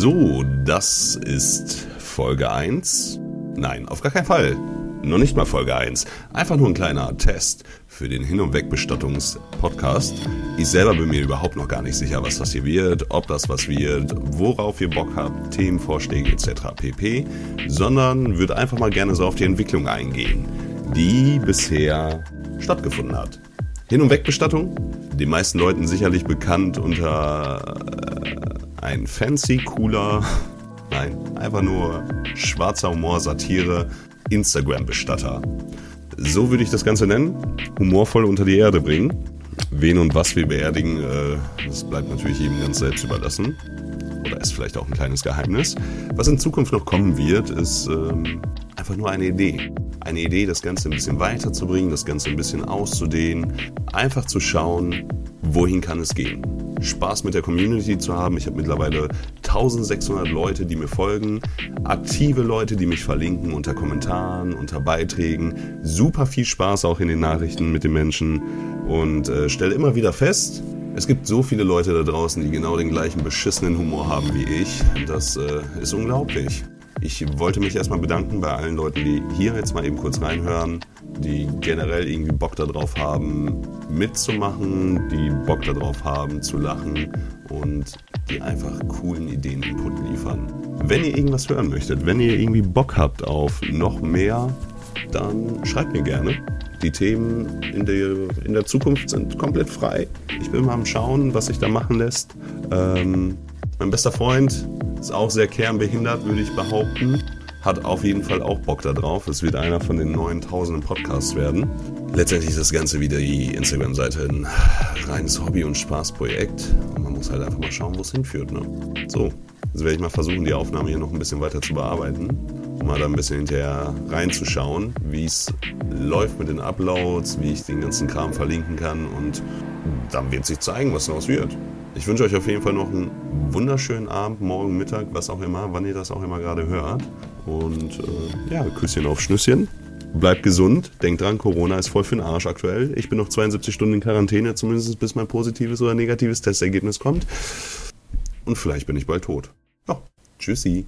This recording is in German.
So, das ist Folge 1. Nein, auf gar keinen Fall. Noch nicht mal Folge 1. Einfach nur ein kleiner Test für den Hin- und Wegbestattungspodcast. Ich selber bin mir überhaupt noch gar nicht sicher, was das hier wird, ob das was wird, worauf ihr Bock habt, Themenvorschläge etc. pp. Sondern würde einfach mal gerne so auf die Entwicklung eingehen, die bisher stattgefunden hat. Hin- und Wegbestattung, den meisten Leuten sicherlich bekannt unter äh, ein fancy, cooler, nein, einfach nur schwarzer Humor, Satire, Instagram-Bestatter. So würde ich das Ganze nennen. Humorvoll unter die Erde bringen. Wen und was wir beerdigen, äh, das bleibt natürlich jedem ganz selbst überlassen. Oder ist vielleicht auch ein kleines Geheimnis. Was in Zukunft noch kommen wird, ist ähm, einfach nur eine Idee. Eine Idee, das Ganze ein bisschen weiterzubringen, das Ganze ein bisschen auszudehnen. Einfach zu schauen, wohin kann es gehen. Spaß mit der Community zu haben. Ich habe mittlerweile 1600 Leute, die mir folgen, aktive Leute, die mich verlinken unter Kommentaren, unter Beiträgen. Super viel Spaß auch in den Nachrichten mit den Menschen und äh, stelle immer wieder fest, es gibt so viele Leute da draußen, die genau den gleichen beschissenen Humor haben wie ich. Das äh, ist unglaublich. Ich wollte mich erstmal bedanken bei allen Leuten, die hier jetzt mal eben kurz reinhören, die generell irgendwie Bock darauf haben, mitzumachen, die Bock darauf haben, zu lachen und die einfach coolen Ideen Input liefern. Wenn ihr irgendwas hören möchtet, wenn ihr irgendwie Bock habt auf noch mehr, dann schreibt mir gerne. Die Themen in der, in der Zukunft sind komplett frei. Ich bin mal am Schauen, was sich da machen lässt. Ähm, mein bester Freund ist auch sehr kernbehindert, würde ich behaupten. Hat auf jeden Fall auch Bock darauf. Es wird einer von den neuen tausenden Podcasts werden. Letztendlich ist das Ganze wieder die Instagram-Seite ein reines Hobby- und Spaßprojekt. Und man muss halt einfach mal schauen, wo es hinführt. Ne? So, jetzt werde ich mal versuchen, die Aufnahme hier noch ein bisschen weiter zu bearbeiten. Um mal da ein bisschen hinterher reinzuschauen, wie es läuft mit den Uploads, wie ich den ganzen Kram verlinken kann. Und dann wird sich zeigen, was daraus wird. Ich wünsche euch auf jeden Fall noch einen wunderschönen Abend, morgen, Mittag, was auch immer, wann ihr das auch immer gerade hört. Und äh, ja, Küsschen auf Schnüsschen. Bleibt gesund. Denkt dran, Corona ist voll für den Arsch aktuell. Ich bin noch 72 Stunden in Quarantäne, zumindest bis mein positives oder negatives Testergebnis kommt. Und vielleicht bin ich bald tot. Ja, tschüssi.